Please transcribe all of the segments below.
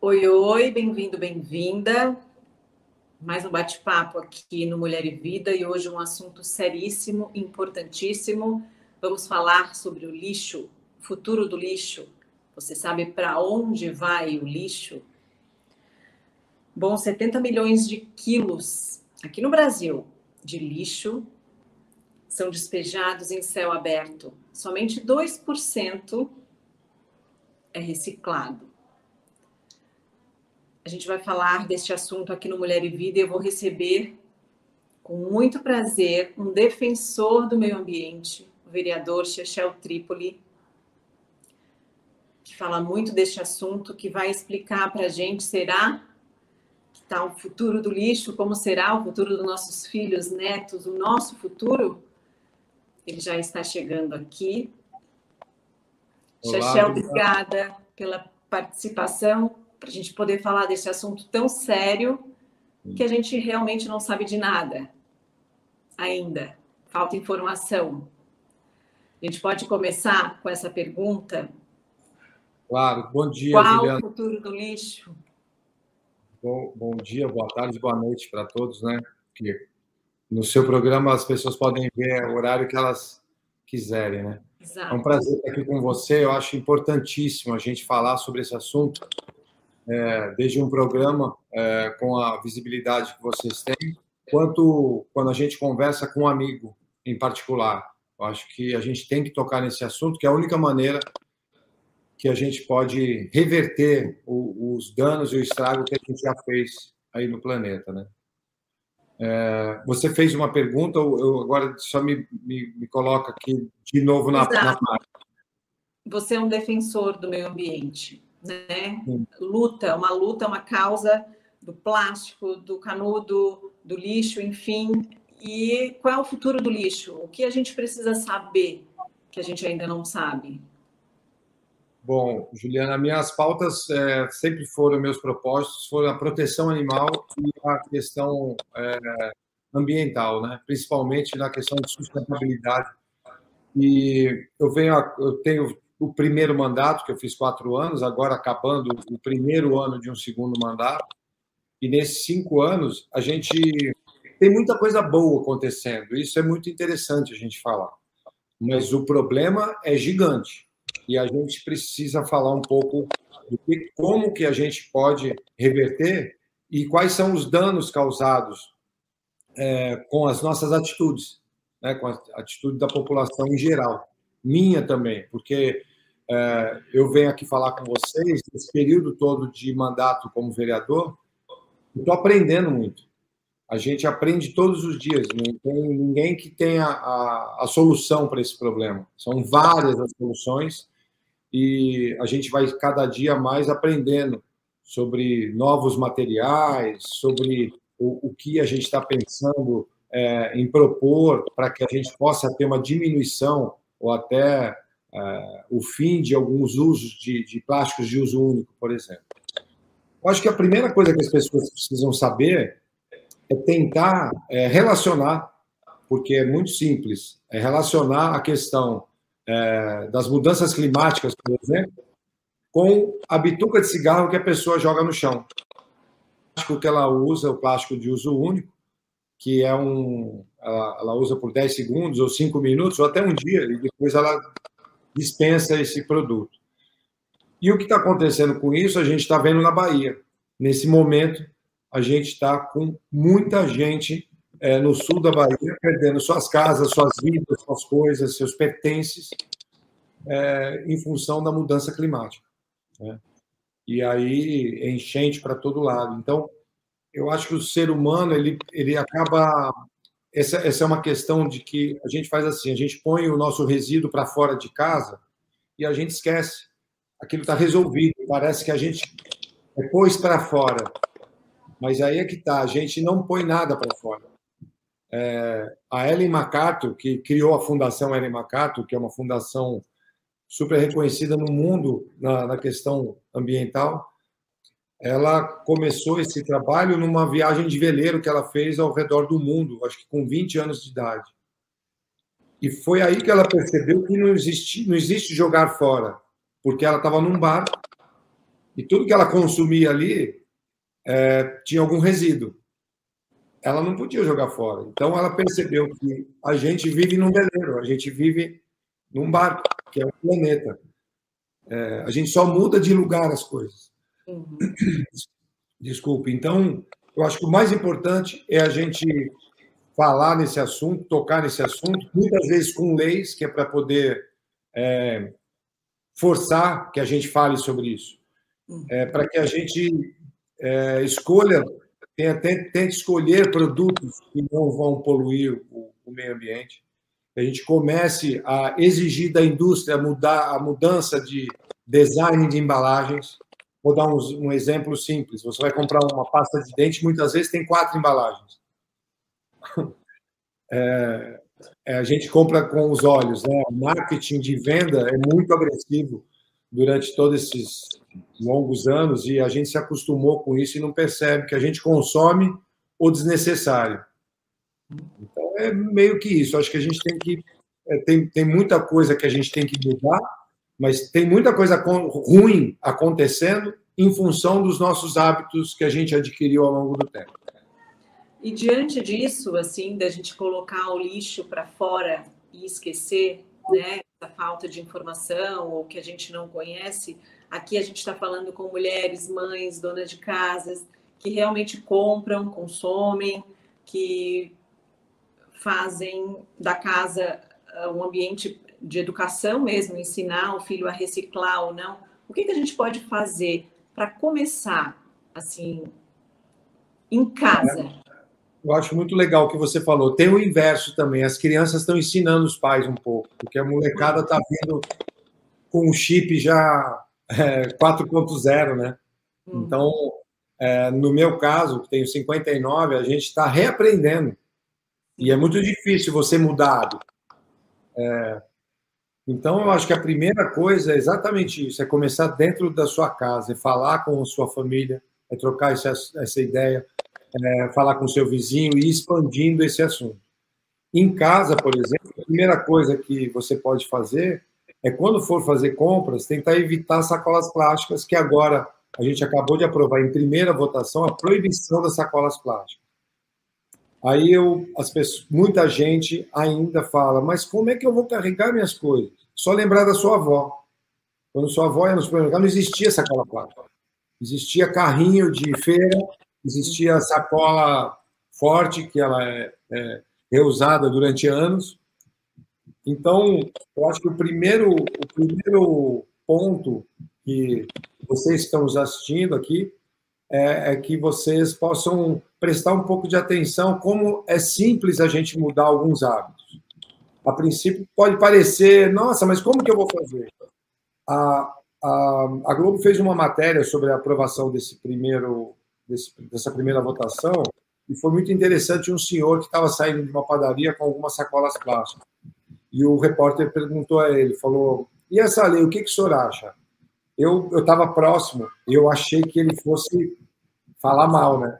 Oi, oi, bem-vindo, bem-vinda. Mais um bate-papo aqui no Mulher e Vida e hoje um assunto seríssimo, importantíssimo. Vamos falar sobre o lixo, o futuro do lixo. Você sabe para onde vai o lixo? Bom, 70 milhões de quilos aqui no Brasil de lixo são despejados em céu aberto. Somente 2% é reciclado. A gente vai falar deste assunto aqui no Mulher e Vida e eu vou receber com muito prazer um defensor do meio ambiente, o vereador Chechel Trípoli, que fala muito deste assunto, que vai explicar para a gente, será que está o futuro do lixo, como será o futuro dos nossos filhos, netos, o nosso futuro? Ele já está chegando aqui. Chechel, obrigada pela participação para a gente poder falar desse assunto tão sério que a gente realmente não sabe de nada ainda. Falta informação. A gente pode começar com essa pergunta? Claro. Bom dia, Qual Juliana. o futuro do lixo? Bom, bom dia, boa tarde, boa noite para todos, né? Que no seu programa as pessoas podem ver o horário que elas quiserem, né? Exato. É um prazer estar aqui com você. Eu acho importantíssimo a gente falar sobre esse assunto, é, desde um programa é, com a visibilidade que vocês têm, quanto quando a gente conversa com um amigo em particular. Eu acho que a gente tem que tocar nesse assunto, que é a única maneira que a gente pode reverter o, os danos e o estrago que a gente já fez aí no planeta, né? É, você fez uma pergunta, eu agora só me, me, me coloca aqui de novo na, na Você é um defensor do meio ambiente né? Luta, uma luta, uma causa do plástico, do canudo, do lixo, enfim. E qual é o futuro do lixo? O que a gente precisa saber que a gente ainda não sabe? Bom, Juliana, minhas pautas é, sempre foram, meus propósitos foram a proteção animal e a questão é, ambiental, né? principalmente na questão de sustentabilidade. E eu venho, eu tenho o primeiro mandato, que eu fiz quatro anos, agora acabando o primeiro ano de um segundo mandato. E nesses cinco anos, a gente tem muita coisa boa acontecendo. Isso é muito interessante a gente falar. Mas o problema é gigante. E a gente precisa falar um pouco de como que a gente pode reverter e quais são os danos causados é, com as nossas atitudes, né, com a atitude da população em geral minha também, porque é, eu venho aqui falar com vocês, esse período todo de mandato como vereador, estou aprendendo muito. A gente aprende todos os dias, não tem ninguém que tenha a, a solução para esse problema. São várias as soluções e a gente vai cada dia mais aprendendo sobre novos materiais, sobre o, o que a gente está pensando é, em propor para que a gente possa ter uma diminuição ou até o fim de alguns usos de, de, plásticos de uso único, por exemplo. Eu acho que a primeira coisa que as pessoas precisam saber é tentar é, relacionar, porque é muito simples, é relacionar a questão é, das mudanças climáticas, por exemplo, com a bituca de cigarro que a pessoa joga no chão. O plástico que ela usa, o plástico de uso único, que é um. Ela, ela, usa por 10 segundos ou 5 minutos, ou até um dia, e depois ela dispensa esse produto. E o que está acontecendo com isso, a gente está vendo na Bahia. Nesse momento, a gente está com muita gente é, no sul da Bahia perdendo suas casas, suas vidas, suas coisas, seus pertences, é, em função da mudança climática. Né? E aí, enchente para todo lado. Então, eu acho que o ser humano ele, ele acaba. Essa, essa é uma questão de que a gente faz assim: a gente põe o nosso resíduo para fora de casa e a gente esquece. Aquilo está resolvido. Parece que a gente pôs para fora. Mas aí é que está: a gente não põe nada para fora. É, a Ellen MacArthur, que criou a Fundação Ellen MacArthur, que é uma fundação super reconhecida no mundo na, na questão ambiental, ela começou esse trabalho numa viagem de veleiro que ela fez ao redor do mundo, acho que com 20 anos de idade. E foi aí que ela percebeu que não existe, não existe jogar fora, porque ela estava num bar E tudo que ela consumia ali é, tinha algum resíduo. Ela não podia jogar fora. Então ela percebeu que a gente vive num veleiro, a gente vive num barco, que é um planeta. É, a gente só muda de lugar as coisas. Uhum. Desculpe. Então, eu acho que o mais importante é a gente falar nesse assunto, tocar nesse assunto, muitas vezes com leis, que é para poder é, forçar que a gente fale sobre isso. Uhum. É, para que a gente é, escolha, tente, tente escolher produtos que não vão poluir o, o meio ambiente a gente comece a exigir da indústria mudar a mudança de design de embalagens. Vou dar um, um, exemplo simples. Você vai comprar uma pasta de dente, muitas vezes tem quatro embalagens. É, é, a gente compra com os olhos. Né? O marketing de venda é muito agressivo durante todos esses longos anos e a gente se acostumou com isso e não percebe que a gente consome o desnecessário. Então, é meio que isso. Acho que a gente tem que. É, tem, tem muita coisa que a gente tem que mudar, mas tem muita coisa ruim acontecendo em função dos nossos hábitos que a gente adquiriu ao longo do tempo. E diante disso, assim, da gente colocar o lixo para fora e esquecer, né, essa falta de informação ou que a gente não conhece, aqui a gente está falando com mulheres, mães, donas de casas que realmente compram, consomem, que fazem da casa ah, um ambiente de educação mesmo, ensinar o filho a reciclar ou não. O que, que a gente pode fazer para começar, assim, em casa? Eu acho muito legal o que você falou. Tem o inverso também. As crianças estão ensinando os pais um pouco, porque a molecada está vindo com o chip já é, 4.0, né? Hum. Então, é, no meu caso, que tenho 59, a gente está reaprendendo e é muito difícil você mudar. É, então, eu acho que a primeira coisa é exatamente isso: é começar dentro da sua casa, é falar com a sua família, é trocar essa, essa ideia, é falar com o seu vizinho e ir expandindo esse assunto. Em casa, por exemplo, a primeira coisa que você pode fazer é, quando for fazer compras, tentar evitar sacolas plásticas, que agora a gente acabou de aprovar em primeira votação a proibição das sacolas plásticas. Aí eu, as pessoas, muita gente ainda fala, mas como é que eu vou carregar minhas coisas? Só lembrar da sua avó. Quando sua avó ia no supermercado, não existia sacola plástica. Existia carrinho de feira, existia sacola forte, que ela é, é reusada durante anos. Então, eu acho que o primeiro, o primeiro ponto que vocês estão assistindo aqui é, é, que vocês possam prestar um pouco de atenção como é simples a gente mudar alguns hábitos. A princípio pode parecer, nossa, mas como que eu vou fazer? A, a, a Globo fez uma matéria sobre a aprovação desse primeiro, desse, dessa primeira votação e foi muito interessante um senhor que estava saindo de uma padaria com algumas sacolas plásticas. E o repórter perguntou a ele, falou, e essa lei, o que, que o senhor acha? eu estava próximo eu achei que ele fosse falar mal, né?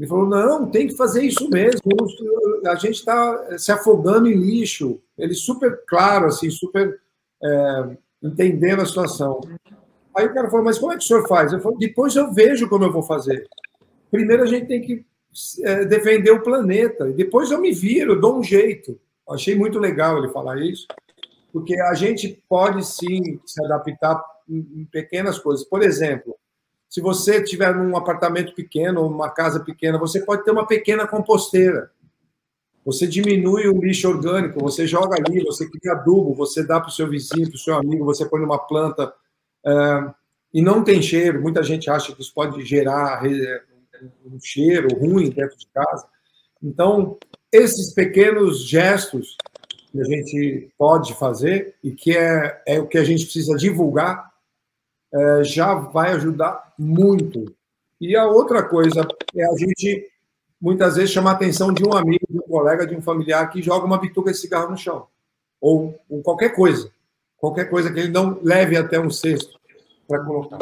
Ele falou: não, tem que fazer isso mesmo. A gente está se afogando em lixo. Ele super claro, assim, super é, entendendo a situação. Aí o cara falou: mas como é que o senhor faz? Eu falei: depois eu vejo como eu vou fazer. Primeiro a gente tem que é, defender o planeta. E depois eu me viro, dou um jeito. Achei muito legal ele falar isso, porque a gente pode sim se adaptar em, pequenas coisas. Por exemplo, se você tiver num apartamento pequeno uma casa pequena, você pode ter uma pequena composteira. Você diminui o lixo orgânico, você joga ali, você cria adubo, você dá para o seu vizinho, para o seu amigo, você põe numa planta é, e não tem cheiro. Muita gente acha que isso pode gerar um cheiro ruim dentro de casa. Então, esses pequenos gestos que a gente pode fazer e que é, é o que a gente precisa divulgar é, já vai ajudar muito. E a outra coisa é a gente, muitas vezes, chamar a atenção de um amigo, de um colega, de um familiar que joga uma bituca de cigarro no chão. Ou, ou qualquer coisa. Qualquer coisa que ele não leve até um cesto para colocar.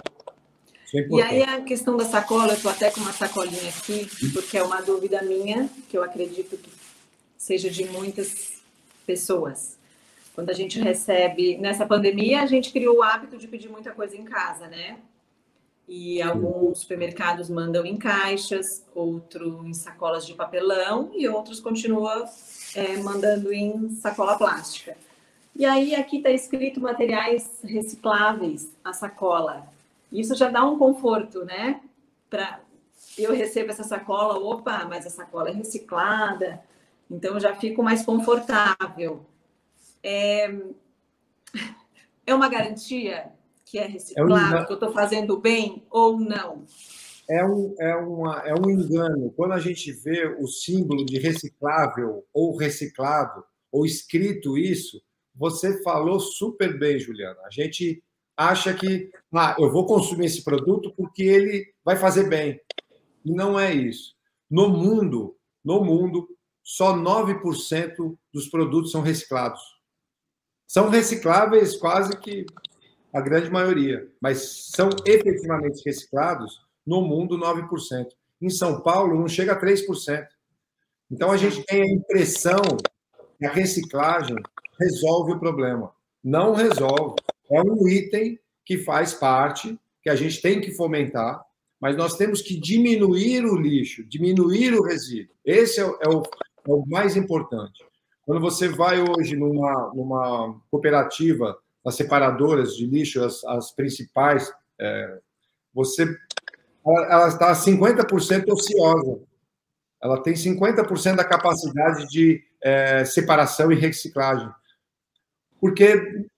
É e aí a questão da sacola, eu estou até com uma sacolinha aqui, porque é uma dúvida minha, que eu acredito que seja de muitas pessoas. Quando a gente recebe, nessa pandemia, a gente criou o hábito de pedir muita coisa em casa, né? E alguns supermercados mandam em caixas, outro em sacolas de papelão e outros continuam é, mandando em sacola plástica. E aí aqui está escrito materiais recicláveis, a sacola. Isso já dá um conforto, né? Para eu recebo essa sacola, opa, mas a sacola é reciclada, então já fico mais confortável. É, é uma garantia que é reciclado, é um... que eu estou fazendo bem ou não? É um, é, uma, é um engano. Quando a gente vê o símbolo de reciclável ou reciclado, ou escrito isso, você falou super bem, Juliana. A gente acha que ah, eu vou consumir esse produto porque ele vai fazer bem. E não é isso. No mundo, no mundo, só 9% dos produtos são reciclados. São recicláveis quase que a grande maioria, mas são efetivamente reciclados no mundo 9%. Em São Paulo não chega a 3%. Então a gente tem a impressão que a reciclagem resolve o problema. Não resolve. É um item que faz parte, que a gente tem que fomentar, mas nós temos que diminuir o lixo, diminuir o resíduo. Esse é o, é o, é o mais importante. Quando você vai hoje numa, numa cooperativa, as separadoras de lixo, as, as principais, é, você ela, está 50% ociosa. Ela tem 50% da capacidade de é, separação e reciclagem. Porque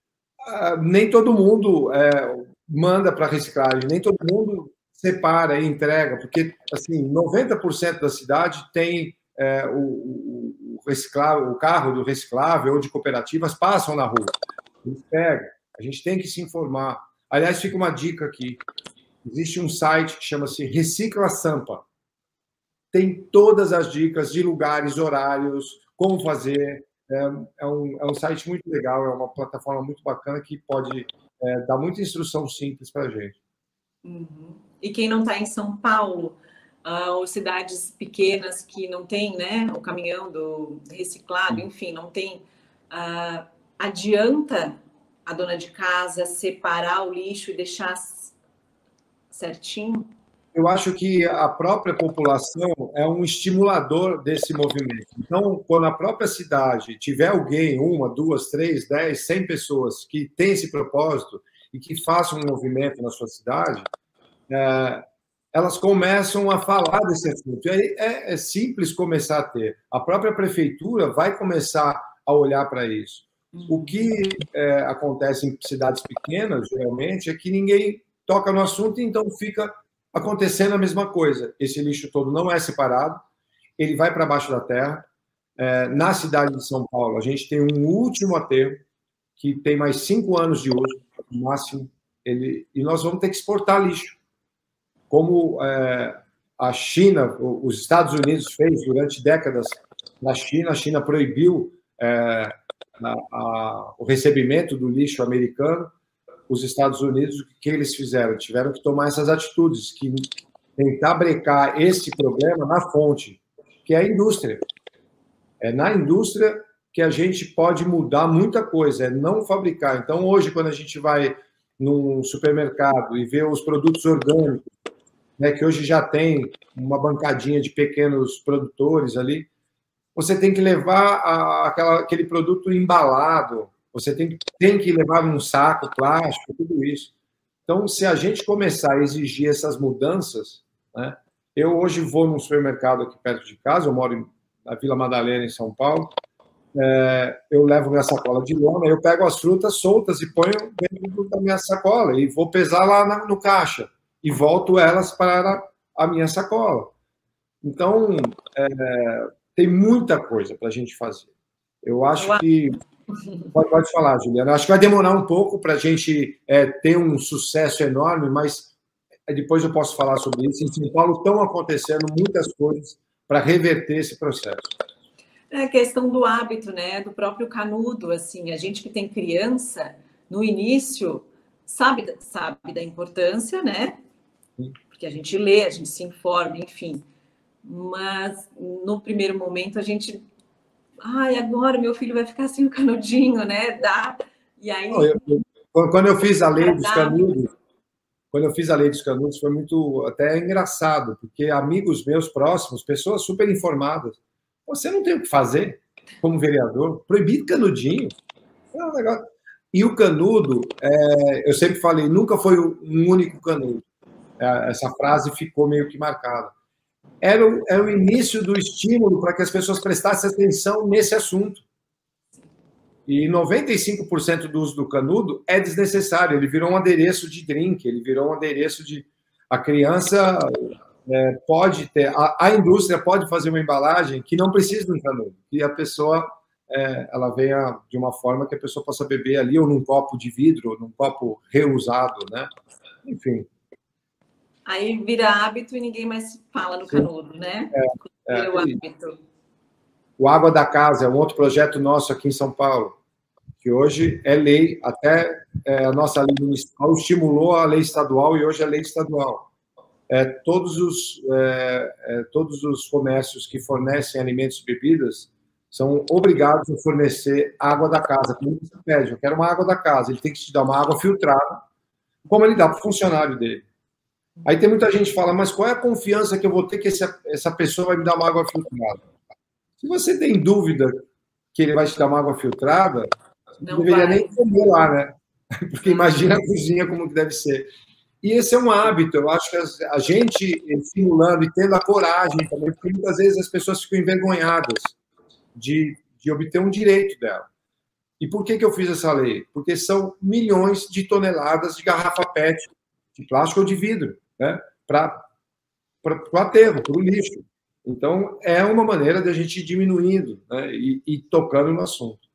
ah, nem todo mundo é, manda para reciclagem, nem todo mundo separa e entrega, porque assim 90% da cidade tem é, o, o, reciclável, o carro do reciclável ou de cooperativas passam na rua. Eles pegam. A gente tem que se informar. Aliás, fica uma dica aqui. Existe um site que chama-se Recicla Sampa. Tem todas as dicas de lugares, horários, como fazer. É, é, um, é um site muito legal, é uma plataforma muito bacana que pode é, dar muita instrução simples para a gente. Uhum. E quem não está em São Paulo, uh, ou cidades pequenas que não tem né, o caminhão do reciclado, enfim, não tem. Uh, adianta a dona de casa separar o lixo e deixar certinho? Eu acho que a própria população é um estimulador desse movimento. Então, quando a própria cidade tiver alguém, uma, duas, três, dez, cem pessoas que tem esse propósito e que façam um movimento na sua cidade, é, elas começam a falar desse assunto. E aí é, é simples começar a ter. A própria prefeitura vai começar a olhar para isso. O que é, acontece em cidades pequenas, geralmente, é que ninguém toca no assunto, então fica acontecendo a mesma coisa. Esse lixo todo não é separado, ele vai para baixo da terra. É, na cidade de São Paulo, a gente tem um último aterro que tem mais cinco anos de uso, no máximo, ele, e nós vamos ter que exportar lixo como é, a China, os Estados Unidos fez durante décadas na China, a China proibiu é, a, a, o recebimento do lixo americano. Os Estados Unidos, o que eles fizeram? Tiveram que tomar essas atitudes, que tentar brecar esse problema na fonte, que é a indústria. É na indústria que a gente pode mudar muita coisa, é não fabricar. Então, hoje, quando a gente vai num supermercado e vê os produtos orgânicos, né, que hoje já tem uma bancadinha de pequenos produtores ali, você tem que levar a, aquela, aquele produto embalado, você tem, tem que levar um saco plástico, tudo isso. Então, se a gente começar a exigir essas mudanças, né, eu hoje vou num supermercado aqui perto de casa, eu moro na Vila Madalena, em São Paulo, é, eu levo minha sacola de lona, eu pego as frutas soltas e ponho dentro da minha sacola e vou pesar lá na, no caixa e volto elas para a minha sacola. Então, é, tem muita coisa para a gente fazer. Eu acho que. Pode, pode falar, Juliana. Acho que vai demorar um pouco para a gente é, ter um sucesso enorme, mas depois eu posso falar sobre isso. Em São Paulo estão acontecendo muitas coisas para reverter esse processo. É a questão do hábito, né? Do próprio canudo, assim, a gente que tem criança, no início, sabe, sabe da importância, né? Porque a gente lê, a gente se informa, enfim. Mas no primeiro momento a gente, ai, agora meu filho vai ficar sem o canudinho, né? Dá. E aí. Eu, eu, quando eu fiz a lei dos canudos, quando eu fiz a lei dos canudos, foi muito até engraçado, porque amigos meus próximos, pessoas super informadas, você não tem o que fazer como vereador, proibido canudinho. É um negócio... E o canudo, é, eu sempre falei, nunca foi um único canudo. É, essa frase ficou meio que marcada. Era o, era o início do estímulo para que as pessoas prestassem atenção nesse assunto. E 95% do uso do canudo é desnecessário. Ele virou um adereço de drink, ele virou um adereço de. A criança é, pode ter. A, a, indústria pode fazer uma embalagem que não precisa de um canudo, que a pessoa é, ela venha de uma forma que a pessoa possa beber ali, ou num copo de vidro, ou num copo reusado, né? Enfim. Aí vira hábito e ninguém mais fala no canudo, né? É, é, o hábito. O Água da Casa é um outro projeto nosso aqui em São Paulo que hoje é lei, até é, a nossa lei municipal estimulou a lei estadual e hoje é lei estadual. É, todos, os, é, é, todos os comércios que fornecem alimentos e bebidas são obrigados a fornecer água da casa. Como você pede, eu quero uma água da casa, ele tem que te dar uma água filtrada, como ele dá para o funcionário dele. Aí tem muita gente que fala, mas qual é a confiança que eu vou ter que essa, essa pessoa vai me dar uma água filtrada? Se você tem dúvida que ele vai te dar uma água filtrada, não deveria vai. nem comer lá, né? Porque imagina a cozinha como que deve ser. E esse é um hábito, eu acho que a gente estimulando e tendo a coragem também, porque muitas vezes as pessoas ficam envergonhadas de, de obter um direito dela. E por que, que eu fiz essa lei? Porque são milhões de toneladas de garrafa PET, de plástico ou de vidro, né? para o aterro, para o lixo. Então, é uma maneira de a gente ir diminuindo né? e, e tocando no assunto.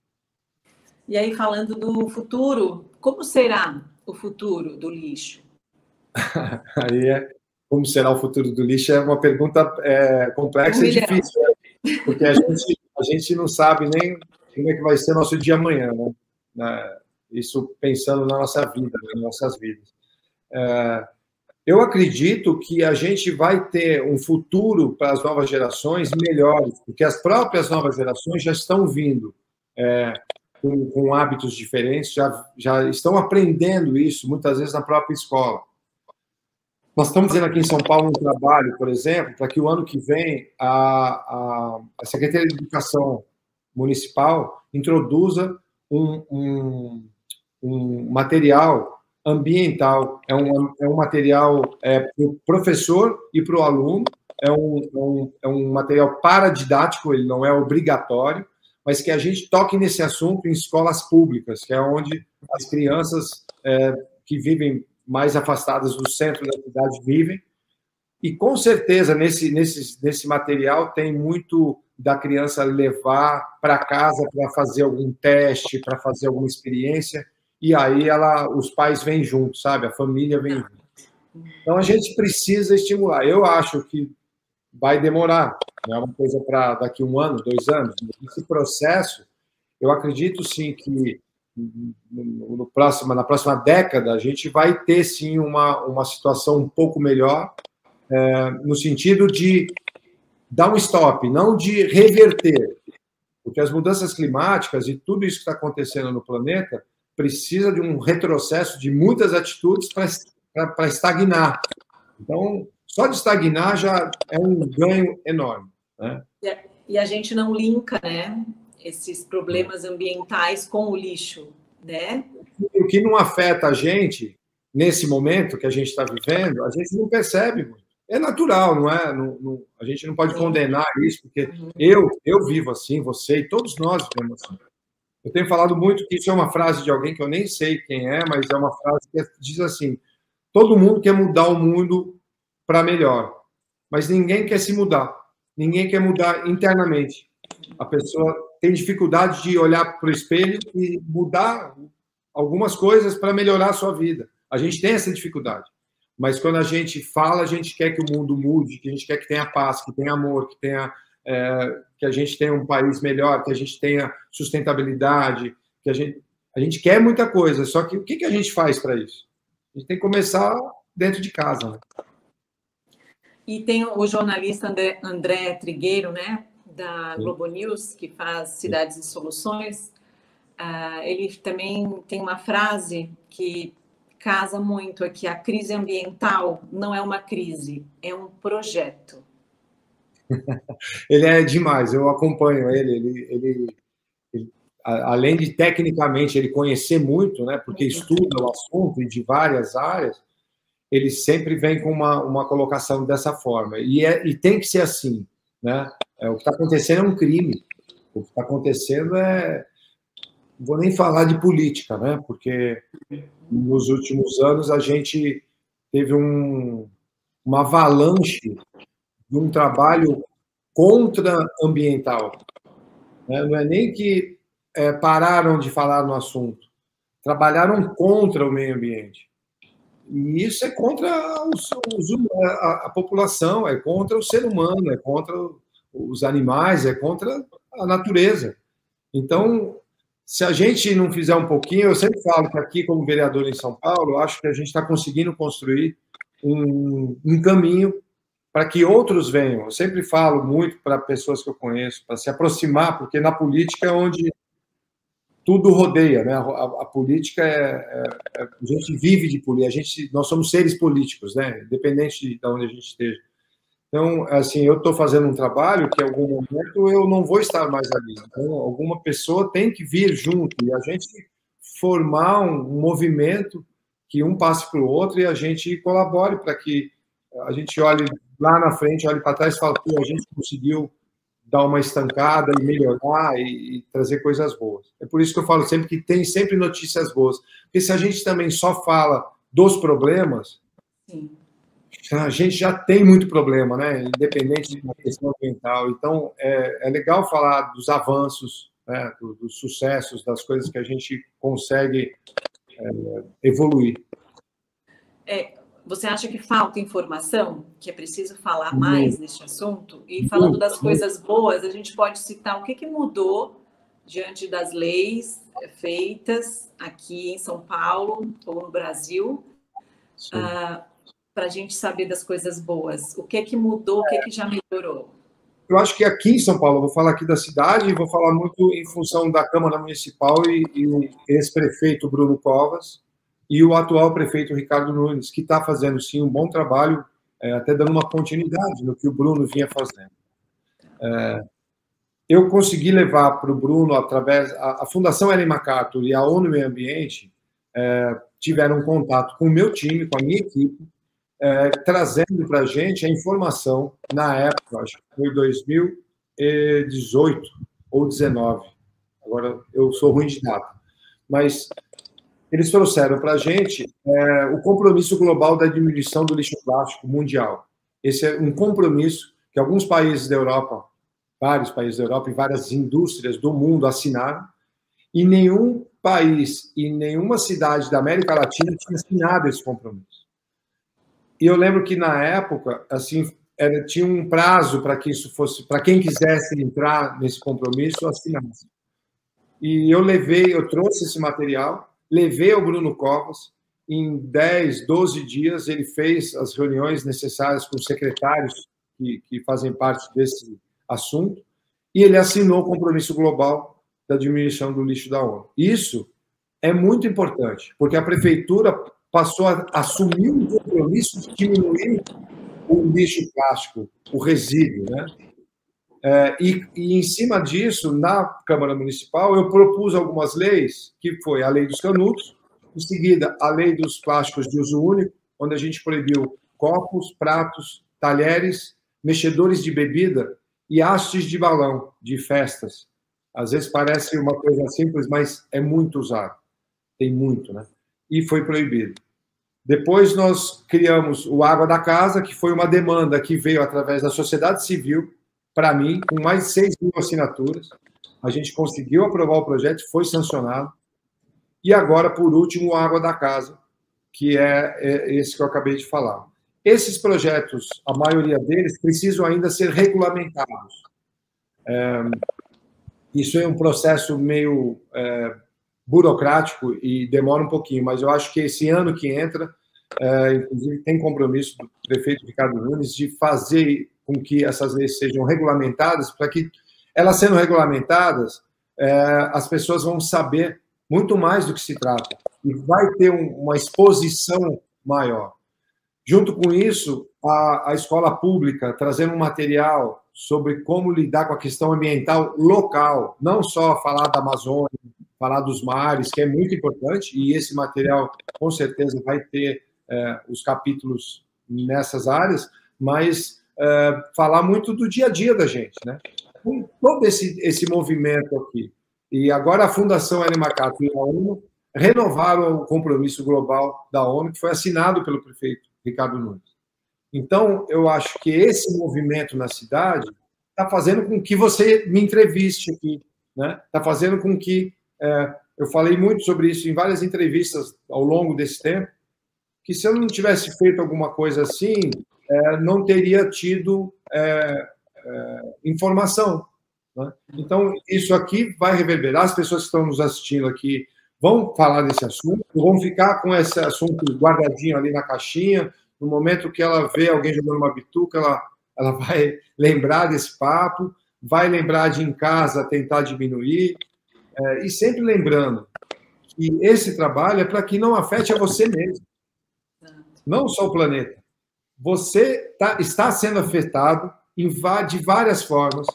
E aí, falando do futuro, como será o futuro do lixo? aí é como será o futuro do lixo é uma pergunta é, complexa e difícil, né? porque a gente, a gente não sabe nem como é que vai ser nosso dia amanhã, né? Isso pensando na nossa vida, nas nossas vidas. É, eu acredito que a gente vai ter um futuro para as novas gerações melhores, porque as próprias novas gerações já estão vindo é, com, com hábitos diferentes já, já estão aprendendo isso, muitas vezes na própria escola. Nós estamos fazendo aqui em São Paulo um trabalho, por exemplo, para que o ano que vem a, a, a Secretaria de Educação Municipal introduza um, um, um material ambiental. É um, é um material é, para o professor e para o aluno, é um, é um, é um material paradidático, ele não é obrigatório, mas que a gente toque nesse assunto em escolas públicas, que é onde as crianças é, que vivem mais afastadas do centro da cidade vivem. E com certeza nesse, nesse, nesse material tem muito da criança levar para casa para fazer algum teste, para fazer alguma experiência, e aí ela, os pais vêm juntos, sabe? A família vem junto. Então a gente precisa estimular. Eu acho que vai demorar, não é uma coisa para daqui um ano, dois anos. Esse processo, eu acredito sim que no próximo, na próxima década a gente vai ter sim uma, uma situação um pouco melhor, é, no sentido de dar um stop, não de reverter, porque as mudanças climáticas e tudo isso que está acontecendo no planeta precisa de um retrocesso de muitas atitudes para estagnar. Então, só de estagnar já é um ganho enorme. Né? E a gente não linka né, esses problemas ambientais com o lixo. Né? O que não afeta a gente nesse momento que a gente está vivendo, a gente não percebe muito. É natural, não é? Não, não, a gente não pode condenar isso, porque uhum. eu, eu vivo assim, você e todos nós vivemos assim. Eu tenho falado muito que isso é uma frase de alguém que eu nem sei quem é, mas é uma frase que diz assim: todo mundo quer mudar o mundo para melhor. Mas ninguém quer se mudar. Ninguém quer mudar internamente. A pessoa tem dificuldade de olhar para o espelho e mudar algumas coisas para melhorar a sua vida. A gente tem essa dificuldade. Mas quando a gente fala, a gente quer que o mundo mude, que a gente quer que tenha paz, que tenha amor, que tenha é, que a gente tenha um país melhor, que a gente tenha sustentabilidade, que a gente a gente quer muita coisa. Só que o que, que a gente faz para isso? A gente tem que começar dentro de casa. Né? E tem o jornalista André, André Trigueiro, né, da Globo News, que faz Cidades e Soluções. Uh, ele também tem uma frase que casa muito aqui. A crise ambiental não é uma crise, é um projeto. Ele é demais, eu acompanho ele. Ele, ele, ele, além de tecnicamente ele conhecer muito, né, porque estuda o assunto e de várias áreas, ele sempre vem com uma, uma colocação dessa forma. E, é, e tem que ser assim. Né? É, o que está acontecendo é um crime. O que está acontecendo é. Não vou nem falar de política, né? porque nos últimos anos a gente teve um, uma avalanche de um trabalho contra-ambiental. Né? Não é nem que é, pararam de falar no assunto, trabalharam contra o meio ambiente. E isso é contra os, os, a, a, população, é contra o ser humano, é contra os animais, é contra a natureza. Então, se a gente não fizer um pouquinho, eu sempre falo que aqui, como vereador em São Paulo, acho que a gente está conseguindo construir um, um caminho para que outros venham. Eu sempre falo muito para pessoas que eu conheço, para se aproximar, porque na política é onde tudo rodeia, né? A, a política é, é, é, a gente vive de política, a gente, nós somos seres políticos, né? Independente de onde a gente esteja. Então, assim, eu estou fazendo um trabalho que, em algum momento, eu não vou estar mais ali. Então, alguma pessoa tem que vir junto e a gente formar um, um movimento que um passe para o outro e a gente colabore para que a gente olhe lá na frente, olhe para trás e fale, a gente conseguiu dar uma estancada e melhorar e, e, trazer coisas boas. É por isso que eu falo sempre que tem sempre notícias boas. Porque se a gente também só fala dos problemas, Sim. a gente já tem muito problema, né? Independente da questão ambiental. Então, é, é legal falar dos avanços, né? dos, dos sucessos, das coisas que a gente consegue é, evoluir. É, você acha que falta informação, que é preciso falar mais neste assunto? E falando das coisas boas, a gente pode citar o que, que mudou diante das leis feitas aqui em São Paulo ou no Brasil, uh, ah, para a gente saber das coisas boas. O que que mudou, o que que já melhorou? Eu acho que aqui em São Paulo, vou falar aqui da cidade vou falar muito em função da Câmara Municipal e, e ex-prefeito Bruno Covas, e o atual prefeito Ricardo Nunes, que está fazendo sim um bom trabalho, é, até dando uma continuidade no que o Bruno vinha fazendo. É, eu consegui levar para o Bruno, através. A, a, Fundação Ellen MacArthur e a ONU Meio Ambiente é, tiveram contato com o meu time, com a minha equipe, é, trazendo para a gente a informação, na época, acho que foi 2018 ou 2019. Agora, eu sou ruim de data. Mas eles trouxeram para a gente é, o compromisso global da diminuição do lixo plástico mundial. Esse é um compromisso que alguns países da Europa, vários países da Europa e várias indústrias do mundo assinaram, e nenhum país e nenhuma cidade da América Latina tinha assinado esse compromisso. E eu lembro que na época, assim, era, tinha um prazo para que isso fosse, para quem quisesse entrar nesse compromisso, assinasse. E eu levei, eu trouxe esse material levei ao Bruno Covas. Em 10, 12 dias, ele fez as reuniões necessárias com os secretários que, que fazem parte desse assunto e ele assinou o compromisso global da diminuição do lixo da ONU. Isso é muito importante, porque a prefeitura passou a assumir um compromisso de diminuir o lixo plástico, o resíduo, né? É, e, e, em cima disso, na Câmara Municipal, eu propus algumas leis, que foi a lei dos canudos, em seguida, a lei dos plásticos de uso único, onde a gente proibiu copos, pratos, talheres, mexedores de bebida e hastes de balão de festas. Às vezes parece uma coisa simples, mas é muito usado. Tem muito, né? E foi proibido. Depois nós criamos o Água da Casa, que foi uma demanda que veio através da sociedade civil, para mim, com mais de 6 mil assinaturas. A gente conseguiu aprovar o projeto, foi sancionado. E agora, por último, o Água da Casa, que é, é esse que eu acabei de falar. Esses projetos, a maioria deles, precisam ainda ser regulamentados. É, isso é um processo meio é, burocrático e demora um pouquinho, mas eu acho que esse ano que entra, é, inclusive tem compromisso do prefeito Ricardo Nunes de fazer com que essas leis sejam regulamentadas, para que elas sendo regulamentadas, é, as pessoas vão saber muito mais do que se trata, e vai ter um, uma exposição maior. Junto com isso, a, a escola pública trazendo um material sobre como lidar com a questão ambiental local, não só falar da Amazônia, falar dos mares, que é muito importante, e esse material com certeza vai ter é, os capítulos nessas áreas, mas é, falar muito do dia a dia da gente, né? Com todo esse, esse movimento aqui. E agora a Fundação MacArthur e a ONU renovaram o compromisso global da ONU, que foi assinado pelo prefeito Ricardo Nunes. Então, eu acho que esse movimento na cidade está fazendo com que você me entreviste aqui, né? Está fazendo com que é, eu falei muito sobre isso em várias entrevistas ao longo desse tempo, que se eu não tivesse feito alguma coisa assim, é, não teria tido é, é, informação. Né? Então, isso aqui vai reverberar. As pessoas que estão nos assistindo aqui vão falar desse assunto, vão ficar com esse assunto guardadinho ali na caixinha. No momento que ela vê alguém jogando uma bituca, ela, ela vai lembrar desse papo, vai lembrar de em casa tentar diminuir. É, e sempre lembrando que esse trabalho é para que não afete a você mesmo não só o planeta. Você tá, está sendo afetado em, de várias formas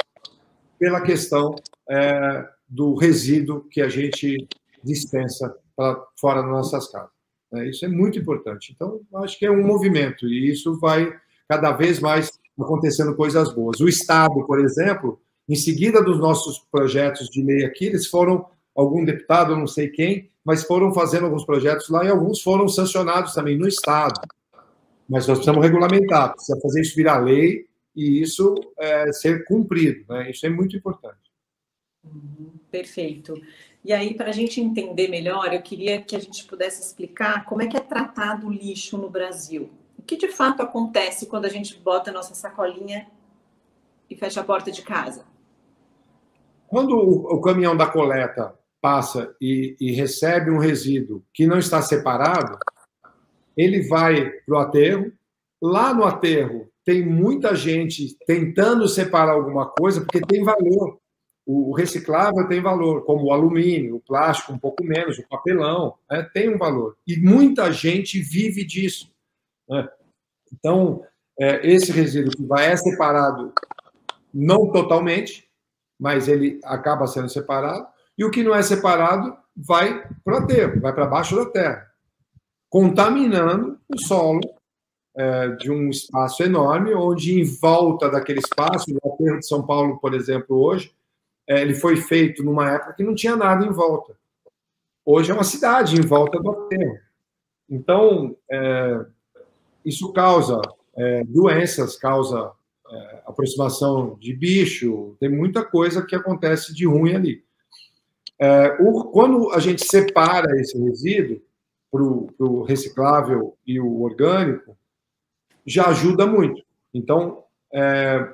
pela questão é, do resíduo que a gente dispensa para fora das nossas casas. É, isso é muito importante. Então, acho que é um movimento e isso vai cada vez mais acontecendo coisas boas. O Estado, por exemplo, em seguida dos nossos projetos de lei aqui, eles foram, algum deputado, não sei quem, mas foram fazendo alguns projetos lá e alguns foram sancionados também no Estado. Mas nós precisamos regulamentar, precisa fazer isso virar lei e isso é, ser cumprido. Né? Isso é muito importante. Uhum, perfeito. E aí, para a gente entender melhor, eu queria que a gente pudesse explicar como é que é tratado o lixo no Brasil. O que de fato acontece quando a gente bota a nossa sacolinha e fecha a porta de casa? Quando o, caminhão da coleta passa e, e recebe um resíduo que não está separado, ele vai para o aterro. Lá no aterro tem muita gente tentando separar alguma coisa, porque tem valor. O reciclável tem valor, como o alumínio, o plástico, um pouco menos, o papelão, né? tem um valor. E muita gente vive disso. Né? Então, é, esse resíduo que vai é separado, não totalmente, mas ele acaba sendo separado, e o que não é separado vai para o aterro, vai para baixo da terra contaminando o solo é, de um espaço enorme, onde em volta daquele espaço, o aterro de São Paulo, por exemplo, hoje, é, ele foi feito numa época que não tinha nada em volta. Hoje é uma cidade em volta do aterro. Então, é, isso causa é, doenças, causa é, aproximação de bicho, tem muita coisa que acontece de ruim ali. É, o, quando a gente separa esse resíduo, para o reciclável e o orgânico, já ajuda muito. Então, é,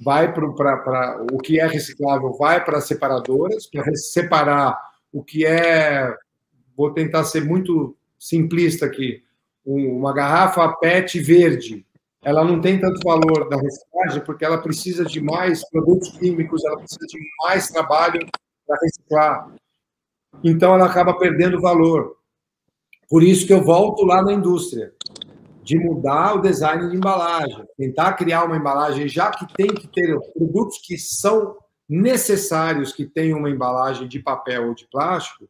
vai para o que é reciclável, vai para as separadoras, para separar o que é. Vou tentar ser muito simplista aqui. Uma garrafa PET verde, ela não tem tanto valor da reciclagem porque ela precisa de mais produtos químicos, ela precisa de mais trabalho para reciclar. Então, ela acaba perdendo valor. Por isso que eu volto lá na indústria, de mudar o design de embalagem, tentar criar uma embalagem, já que tem que ter produtos que são necessários que tenham uma embalagem de papel ou de plástico,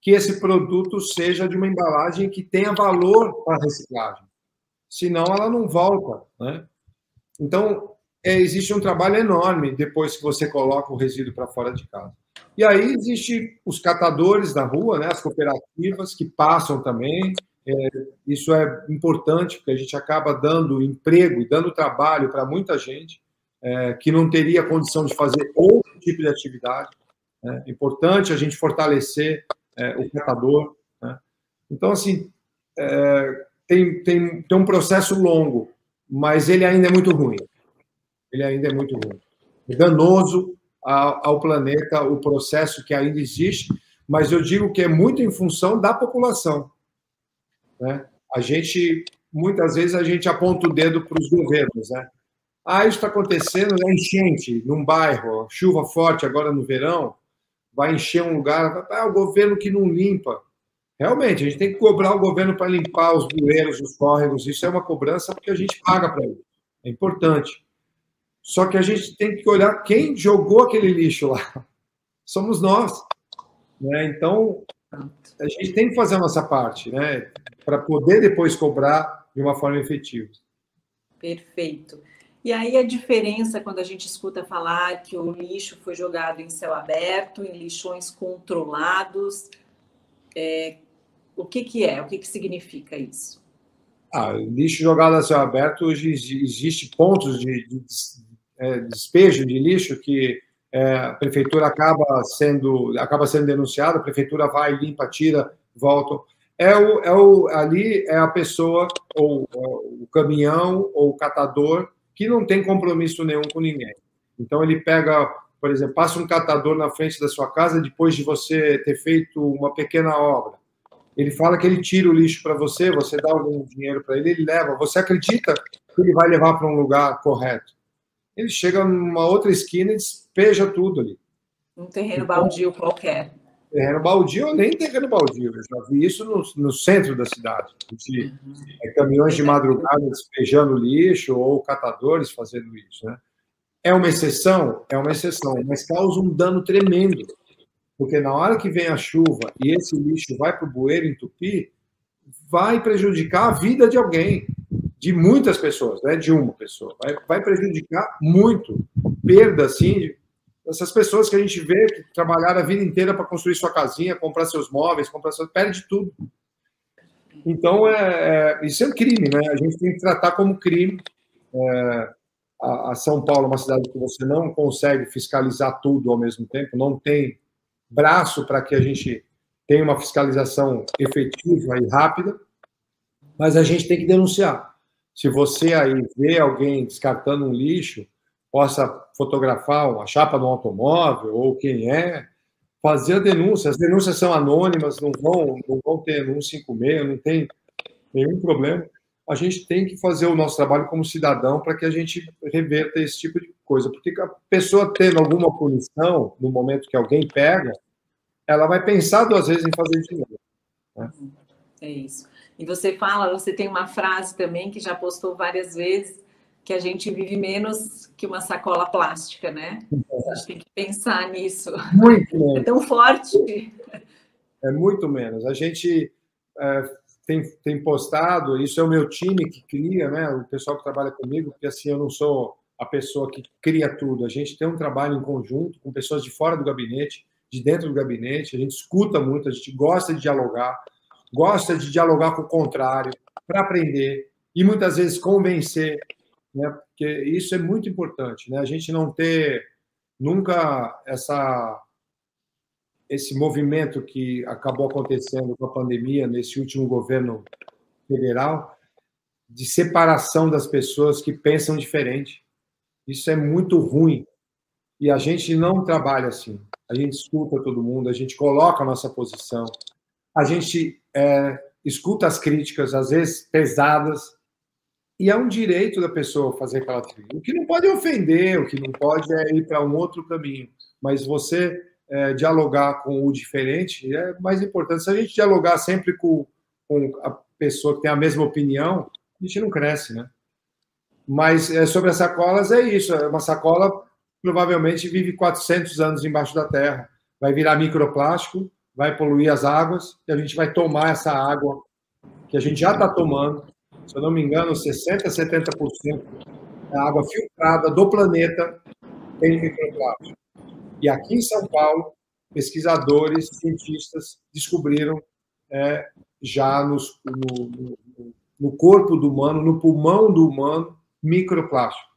que esse produto seja de uma embalagem que tenha valor para reciclagem. Senão ela não volta. Né? Então, é, existe um trabalho enorme depois que você coloca o resíduo para fora de casa. E aí existe os catadores da rua, né, as cooperativas que passam também. É, isso é importante porque a gente acaba dando emprego e dando trabalho para muita gente é, que não teria condição de fazer outro tipo de atividade. Né? É importante a gente fortalecer é, o catador. Né? Então, assim, é, tem, tem, tem um processo longo, mas ele ainda é muito ruim. Ele ainda é muito ruim. É danoso ao planeta o processo que ainda existe, mas eu digo que é muito em função da população. Né? A gente, muitas vezes, a gente aponta o dedo para os governos. Né? Ah, isso está acontecendo, é enchente num bairro, chuva forte agora no verão, vai encher um lugar, ah, o governo que não limpa. Realmente, a gente tem que cobrar o governo para limpar os bueiros, os córregos, isso é uma cobrança porque a gente paga para ele. É importante. Só que a gente tem que olhar quem jogou aquele lixo lá. Somos nós. Né? Então, a gente tem que fazer a nossa parte, né? Para poder depois cobrar de uma forma efetiva. Perfeito. E aí a diferença quando a gente escuta falar que o lixo foi jogado em céu aberto, em lixões controlados, é, o que, que é? O que, que significa isso? Ah, lixo jogado a céu aberto, hoje existe pontos de, de, de é, despejo de lixo que é, a prefeitura acaba sendo acaba sendo denunciada, a prefeitura vai, limpa, tira, volta. É o, é o, ali é a pessoa, ou, ou o caminhão, ou o catador, que não tem compromisso nenhum com ninguém. Então, ele pega, por exemplo, passa um catador na frente da sua casa depois de você ter feito uma pequena obra. Ele fala que ele tira o lixo para você, você dá algum dinheiro para ele, ele leva. Você acredita que ele vai levar para um lugar correto? Ele chega numa outra esquina e despeja tudo ali. Um terreno então, baldio qualquer. Terreno baldio ou nem terreno baldio. Eu já vi isso no, no centro da cidade. De, uhum. é, caminhões de madrugada despejando lixo ou catadores fazendo isso. Né? É uma exceção? É uma exceção, mas causa um dano tremendo. Porque na hora que vem a chuva e esse lixo vai para o bueiro entupir, vai prejudicar a vida de alguém de muitas pessoas, não é de uma pessoa. Vai, vai prejudicar muito. Perda, assim, essas pessoas que a gente vê que trabalharam a vida inteira para construir sua casinha, comprar seus móveis, comprar seus... perde tudo. Então, é, é, isso é um crime, né? A gente tem que tratar como crime. É, a, a, São Paulo é uma cidade que você não consegue fiscalizar tudo ao mesmo tempo, não tem braço para que a gente tenha uma fiscalização efetiva e rápida, mas a gente tem que denunciar. Se você aí vê alguém descartando um lixo, possa fotografar uma chapa no automóvel ou quem é, fazer a denúncia. As denúncias são anônimas, não vão, não vão ter 156, não tem nenhum problema. A gente tem que fazer o nosso trabalho como cidadão para que a gente reverta esse tipo de coisa. Porque a pessoa tendo alguma punição no momento que alguém pega, ela vai pensar duas vezes em fazer de novo. Né? É isso. E você fala, você tem uma frase também que já postou várias vezes, que a gente vive menos que uma sacola plástica, né? A gente tem que pensar nisso. Muito menos. É tão forte. É muito menos. A gente é, tem, tem postado, isso é o meu time que cria, né? O pessoal que trabalha comigo, porque assim eu não sou a pessoa que cria tudo. A gente tem um trabalho em conjunto com pessoas de fora do gabinete, de dentro do gabinete. A gente escuta muito, a gente gosta de dialogar gosta de dialogar com o contrário, para aprender e muitas vezes convencer, né? Porque isso é muito importante, né? A gente não ter nunca essa esse movimento que acabou acontecendo com a pandemia nesse último governo federal de separação das pessoas que pensam diferente. Isso é muito ruim. E a gente não trabalha assim. A gente escuta todo mundo, a gente coloca a nossa posição, a gente é, escuta as críticas, às vezes pesadas, e é um direito da pessoa fazer aquela crítica. O que não pode ofender, o que não pode é ir para um outro caminho, mas você é, dialogar com o diferente é mais importante. Se a gente dialogar sempre com, com a pessoa que tem a mesma opinião, a gente não cresce, né? Mas é, sobre as sacolas é isso. É uma sacola provavelmente vive 400 anos embaixo da terra. Vai virar microplástico, vai poluir as águas e a gente vai tomar essa água que a gente já está tomando. Se eu não me engano, 60%, 70% da água filtrada do planeta tem microplástico. E aqui em São Paulo, pesquisadores, cientistas descobriram é, já nos, no, no, no corpo do humano, no pulmão do humano, microplástico.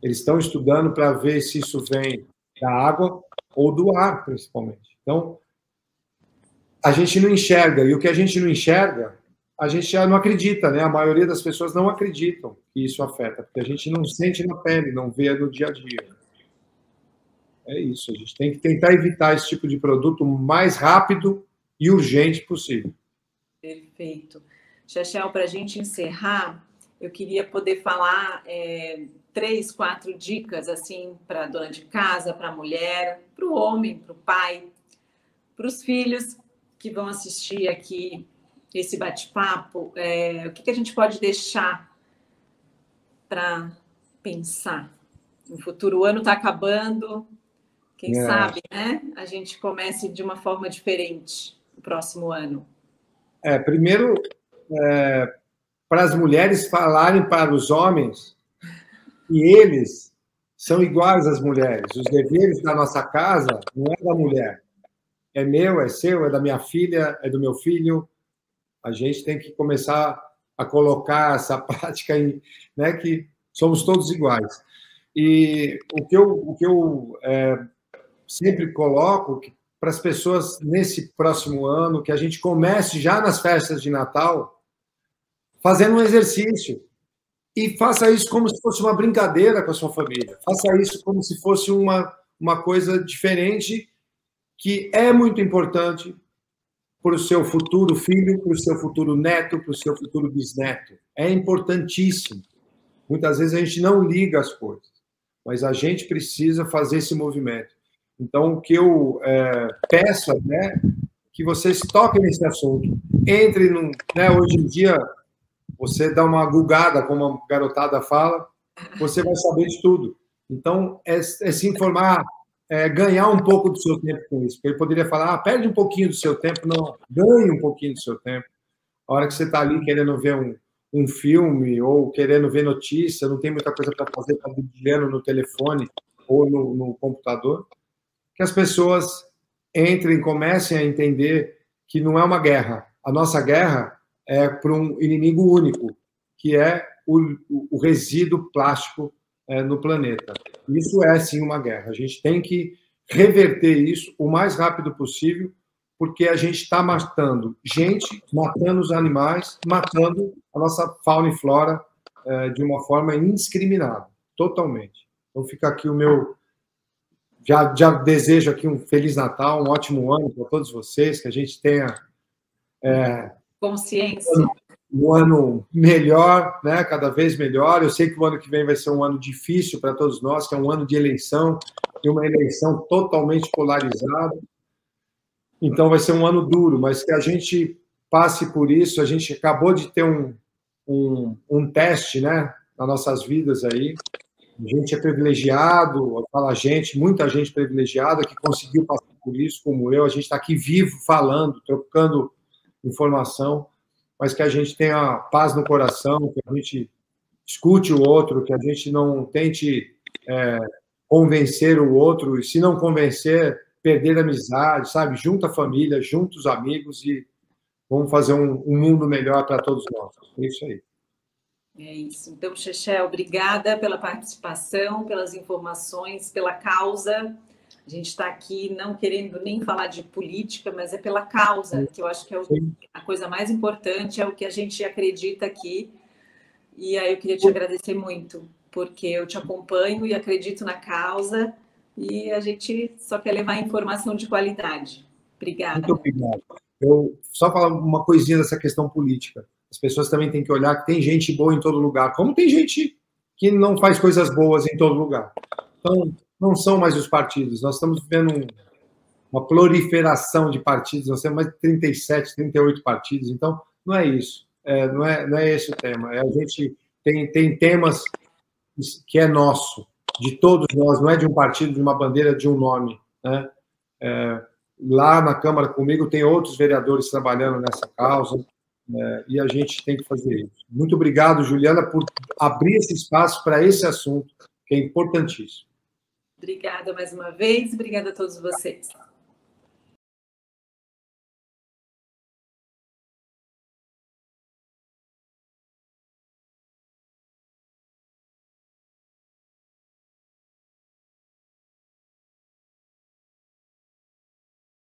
Eles estão estudando para ver se isso vem da água ou do ar, principalmente. Então, a gente não enxerga. E o que a gente não enxerga, a gente já não acredita, né? A maioria das pessoas não acreditam que isso afeta, porque a gente não sente na pele, não vê no dia a dia. É isso, a gente tem que tentar evitar esse tipo de produto o mais rápido e urgente possível. Perfeito. Chachel, para a gente encerrar, eu queria poder falar é, três, quatro dicas assim para dona de casa, para a mulher, para o homem, para o pai, para os filhos que vão assistir aqui esse bate-papo. É, o que, que a gente pode deixar para pensar no futuro? O ano está acabando, quem é. sabe, né? A gente comece de uma forma diferente no próximo ano. É, primeiro, é, para as mulheres falarem para os homens que eles são iguais às mulheres. Os deveres da nossa casa não é da mulher. É meu, é seu, é da minha filha, é do meu filho. A gente tem que começar a colocar essa prática em, né, que somos todos iguais. E o que eu, o que eu é, sempre coloco para as pessoas nesse próximo ano, que a gente comece já nas festas de Natal, fazendo um exercício. E faça isso como se fosse uma brincadeira com a sua família. Faça isso como se fosse uma, uma coisa diferente, que é muito importante para o seu futuro filho, para o seu futuro neto, para o seu futuro bisneto. É importantíssimo. Muitas vezes a gente não liga as coisas, mas a gente precisa fazer esse movimento. Então, o que eu é, peço né, que vocês toquem nesse assunto. Entre no. Né, hoje em dia, você dá uma gugada, como a garotada fala, você vai saber de tudo. Então, é, é se informar, é ganhar um pouco do seu tempo com isso. Ele poderia falar, ah, perde um pouquinho do seu tempo. Não, ganhe um pouquinho do seu tempo. A hora que você está ali querendo ver um, um filme ou querendo ver notícia, não tem muita coisa para fazer, está dedilhando no telefone ou no, no computador, que as pessoas entrem, comecem a entender que não é uma guerra. A nossa guerra é, para um inimigo único, que é o, o resíduo plástico é, no planeta. Isso é sim uma guerra. A gente tem que reverter isso o mais rápido possível, porque a gente está matando gente, matando os animais, matando a nossa fauna e flora é, de uma forma indiscriminada, totalmente. Então fica aqui o meu já, já desejo aqui um feliz Natal, um ótimo ano para todos vocês, que a gente tenha é, consciência. Um ano melhor, né? cada vez melhor. Eu sei que o ano que vem vai ser um ano difícil para todos nós, que é um ano de eleição, e uma eleição totalmente polarizada. Então vai ser um ano duro, mas que a gente passe por isso. A gente acabou de ter um, um, um teste né, nas nossas vidas aí. A gente é privilegiado, fala gente, muita gente privilegiada que conseguiu passar por isso, como eu. A gente está aqui vivo, falando, trocando informação, mas que a gente tenha paz no coração, que a gente escute o outro, que a gente não tente é, convencer o outro, e se não convencer, perder a amizade, sabe? Junta a família, junta os amigos e vamos fazer um, um mundo melhor para todos nós. É isso aí. É isso. Então, Xexé, obrigada pela participação, pelas informações, pela causa. A gente está aqui não querendo nem falar de política, mas é pela causa, que eu acho que é o, a coisa mais importante, é o que a gente acredita aqui. E aí eu queria te agradecer muito, porque eu te acompanho e acredito na causa, e a gente só quer levar informação de qualidade. Obrigada. Muito obrigado. Eu só falar uma coisinha dessa questão política. As pessoas também têm que olhar que tem gente boa em todo lugar, como tem gente que não faz coisas boas em todo lugar. Então, não são mais os partidos. Nós estamos vivendo um, uma proliferação de partidos, nós temos mais de 37, 38 partidos, então não é isso. É, não, é, não é esse o tema. É, a gente tem, tem temas que é nosso, de todos nós, não é de um partido, de uma bandeira, de um nome. Né? É, lá na Câmara comigo tem outros vereadores trabalhando nessa causa, é, e a gente tem que fazer isso. Muito obrigado, Juliana, por abrir esse espaço para esse assunto, que é importantíssimo. Obrigada mais uma vez, obrigada a todos vocês.